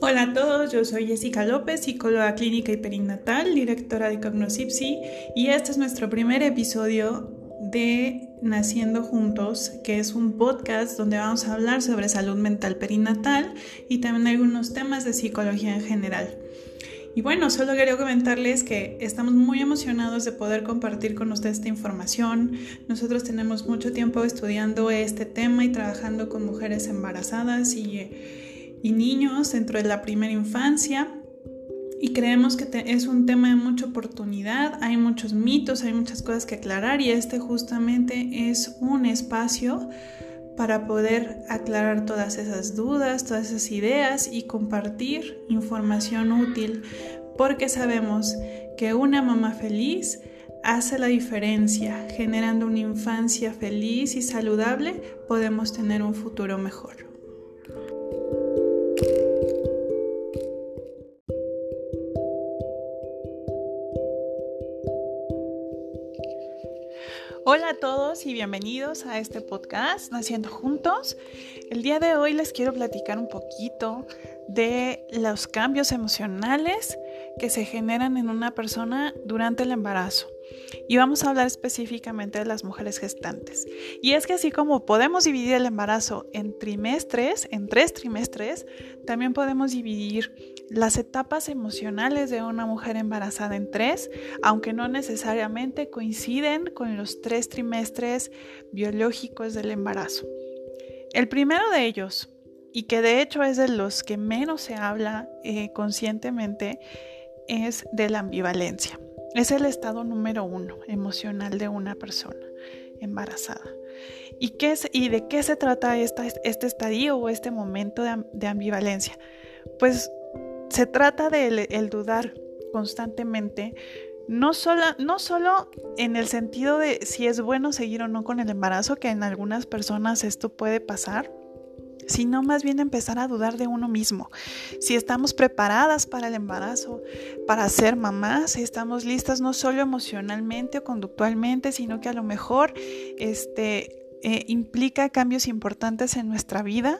Hola a todos, yo soy Jessica López, psicóloga clínica y perinatal, directora de Cognosipsi, y este es nuestro primer episodio de Naciendo Juntos, que es un podcast donde vamos a hablar sobre salud mental perinatal y también algunos temas de psicología en general. Y bueno, solo quería comentarles que estamos muy emocionados de poder compartir con ustedes esta información. Nosotros tenemos mucho tiempo estudiando este tema y trabajando con mujeres embarazadas y y niños dentro de la primera infancia. Y creemos que es un tema de mucha oportunidad, hay muchos mitos, hay muchas cosas que aclarar y este justamente es un espacio para poder aclarar todas esas dudas, todas esas ideas y compartir información útil, porque sabemos que una mamá feliz hace la diferencia, generando una infancia feliz y saludable, podemos tener un futuro mejor. Y bienvenidos a este podcast Naciendo Juntos. El día de hoy les quiero platicar un poquito de los cambios emocionales que se generan en una persona durante el embarazo. Y vamos a hablar específicamente de las mujeres gestantes. Y es que así como podemos dividir el embarazo en trimestres, en tres trimestres, también podemos dividir las etapas emocionales de una mujer embarazada en tres, aunque no necesariamente coinciden con los tres trimestres biológicos del embarazo. El primero de ellos, y que de hecho es de los que menos se habla eh, conscientemente, es de la ambivalencia. Es el estado número uno emocional de una persona embarazada. ¿Y, qué es, y de qué se trata esta, este estadio o este momento de, ambivalencia? Pues se trata de el, dudar constantemente, no solo, no solo en el sentido de si es bueno seguir o no con el embarazo, que en algunas personas esto puede pasar, sino más bien empezar a dudar de uno mismo. Si estamos preparadas para el embarazo, para ser mamás, si estamos listas no solo emocionalmente o conductualmente, sino que a lo mejor este, eh, implica cambios importantes en nuestra vida.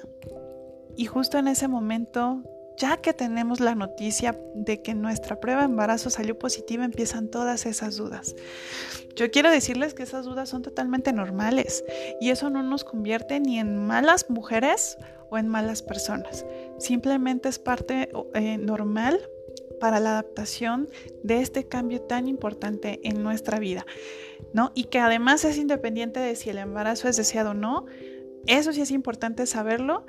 Y justo en ese momento ya que tenemos la noticia de que nuestra prueba de embarazo salió positiva, empiezan todas esas dudas. Yo quiero decirles que esas dudas son totalmente normales y eso no nos convierte ni en malas mujeres o en malas personas. Simplemente es parte eh, normal para la adaptación de este cambio tan importante en nuestra vida, ¿no? Y que además es independiente de si el embarazo es deseado o no. Eso sí es importante saberlo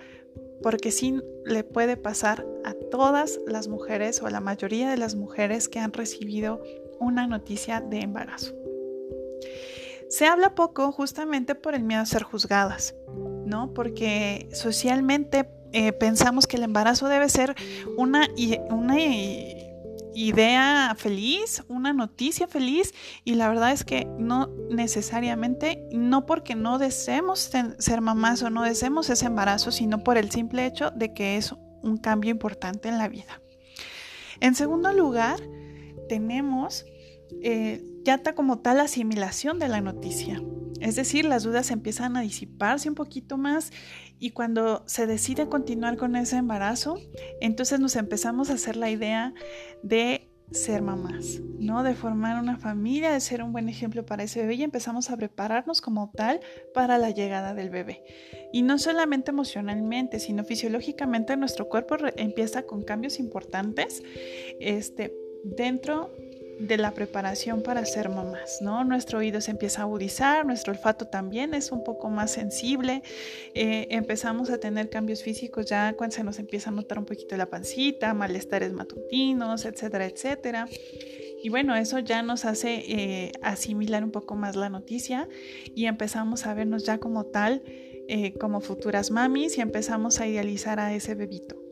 porque sí le puede pasar a todas las mujeres o a la mayoría de las mujeres que han recibido una noticia de embarazo. Se habla poco justamente por el miedo a ser juzgadas, ¿no? Porque socialmente eh, pensamos que el embarazo debe ser una, una idea feliz, una noticia feliz y la verdad es que no necesariamente, no porque no deseemos ser mamás o no deseemos ese embarazo, sino por el simple hecho de que es un cambio importante en la vida. En segundo lugar, tenemos eh, ya está como tal asimilación de la noticia. Es decir, las dudas empiezan a disiparse un poquito más y cuando se decide continuar con ese embarazo, entonces nos empezamos a hacer la idea de ser mamás, ¿no? De formar una familia, de ser un buen ejemplo para ese bebé y empezamos a prepararnos como tal para la llegada del bebé. Y no solamente emocionalmente, sino fisiológicamente nuestro cuerpo empieza con cambios importantes este, dentro de la preparación para ser mamás, ¿no? Nuestro oído se empieza a agudizar, nuestro olfato también es un poco más sensible, eh, empezamos a tener cambios físicos ya cuando se nos empieza a notar un poquito la pancita, malestares matutinos, etcétera, etcétera. Y bueno, eso ya nos hace eh, asimilar un poco más la noticia y empezamos a vernos ya como tal, eh, como futuras mamis y empezamos a idealizar a ese bebito.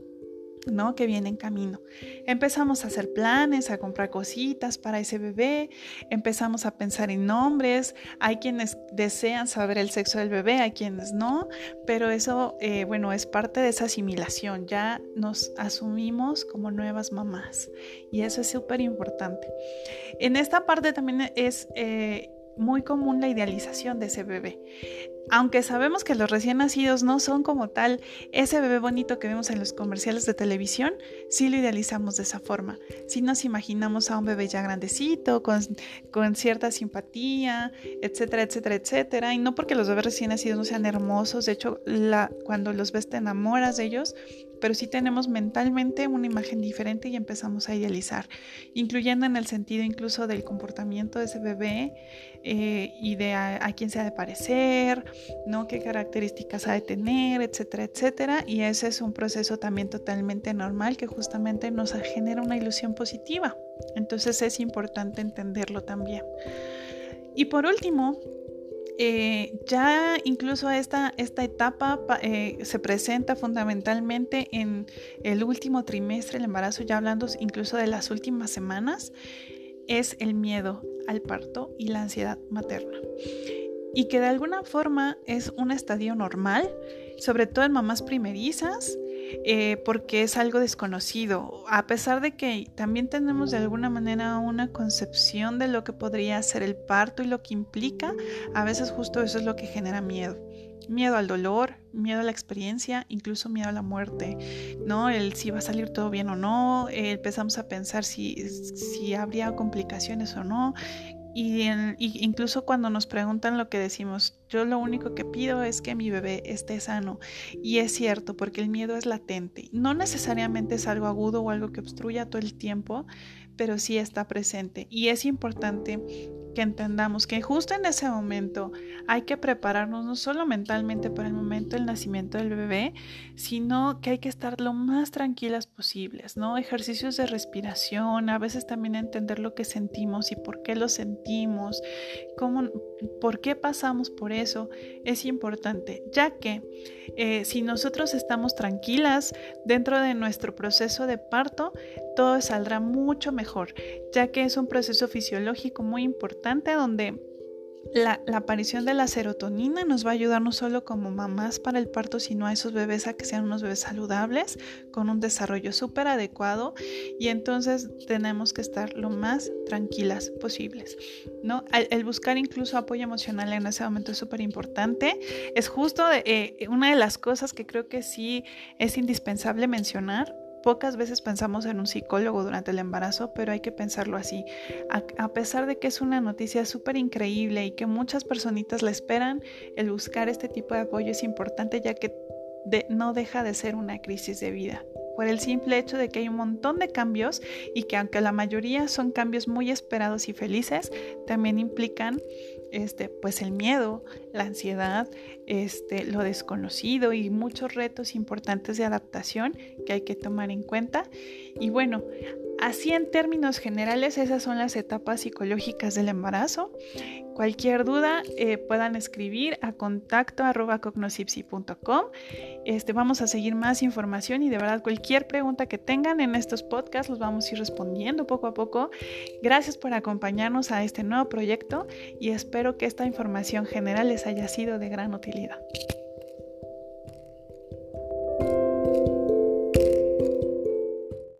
¿No? que viene en camino. Empezamos a hacer planes, a comprar cositas para ese bebé, empezamos a pensar en nombres, hay quienes desean saber el sexo del bebé, hay quienes no, pero eso, eh, bueno, es parte de esa asimilación, ya nos asumimos como nuevas mamás y eso es súper importante. En esta parte también es... Eh, muy común la idealización de ese bebé. Aunque sabemos que los recién nacidos no son como tal ese bebé bonito que vemos en los comerciales de televisión, sí lo idealizamos de esa forma. Sí nos imaginamos a un bebé ya grandecito, con, con cierta simpatía, etcétera, etcétera, etcétera. Y no porque los bebés recién nacidos no sean hermosos, de hecho, cuando los ves te enamoras de ellos, pero sí tenemos mentalmente una imagen diferente y empezamos a idealizar, incluyendo en el sentido incluso del comportamiento de ese bebé eh, y de a, quién se ha de parecer, ¿no? qué características ha de tener, etcétera, etcétera. Y ese es un proceso también totalmente normal que justamente nos genera una ilusión positiva. Entonces es importante entenderlo también. Y por último, eh, ya incluso esta, esta etapa eh, se presenta fundamentalmente en el último trimestre del embarazo, ya hablando incluso de las últimas semanas, es el miedo al parto y la ansiedad materna. Y que de alguna forma es un estadio normal, sobre todo en mamás primerizas, eh, porque es algo desconocido, a pesar de que también tenemos de alguna manera una concepción de lo que podría ser el parto y lo que implica, a veces justo eso es lo que genera miedo. Miedo al dolor, miedo a la experiencia, incluso miedo a la muerte, ¿no? El si va a salir todo bien o no, eh, empezamos a pensar si, si habría complicaciones o no, y, incluso cuando nos preguntan lo que decimos, yo lo único que pido es que mi bebé esté sano. Y es cierto, porque el miedo es latente. No necesariamente es algo agudo o algo que obstruya todo el tiempo, pero sí está presente. Y es importante que entendamos que justo en ese momento hay que prepararnos no solo mentalmente para el momento del nacimiento del bebé, sino que hay que estar lo más tranquilas posibles, ¿no? Ejercicios de respiración, a veces también entender lo que sentimos y por qué lo sentimos, cómo, por qué pasamos por eso, es importante, ya que eh, si nosotros estamos tranquilas dentro de nuestro proceso de parto, todo saldrá mucho mejor, ya que es un proceso fisiológico muy importante donde la, aparición de la serotonina nos va a ayudar no solo como mamás para el parto, sino a esos bebés a que sean unos bebés saludables, con un desarrollo súper adecuado y entonces tenemos que estar lo más tranquilas posibles. ¿no? El, buscar incluso apoyo emocional en ese momento es súper importante. Es justo eh, una de las cosas que creo que sí es indispensable mencionar Pocas veces pensamos en un psicólogo durante el embarazo, pero hay que pensarlo así. A, pesar de que es una noticia súper increíble y que muchas personitas la esperan, el buscar este tipo de apoyo es importante ya que no deja de ser una crisis de vida por el simple hecho de que hay un montón de cambios y que aunque la mayoría son cambios muy esperados y felices, también implican este, pues el miedo, la ansiedad, este, lo desconocido y muchos retos importantes de adaptación que hay que tomar en cuenta. Y bueno, así en términos generales, esas son las etapas psicológicas del embarazo. Cualquier duda eh, puedan escribir a contacto Este, vamos a seguir más información y de verdad cualquier pregunta que tengan en estos podcasts los vamos a ir respondiendo poco a poco. Gracias por acompañarnos a este nuevo proyecto y espero que esta información general les haya sido de gran utilidad.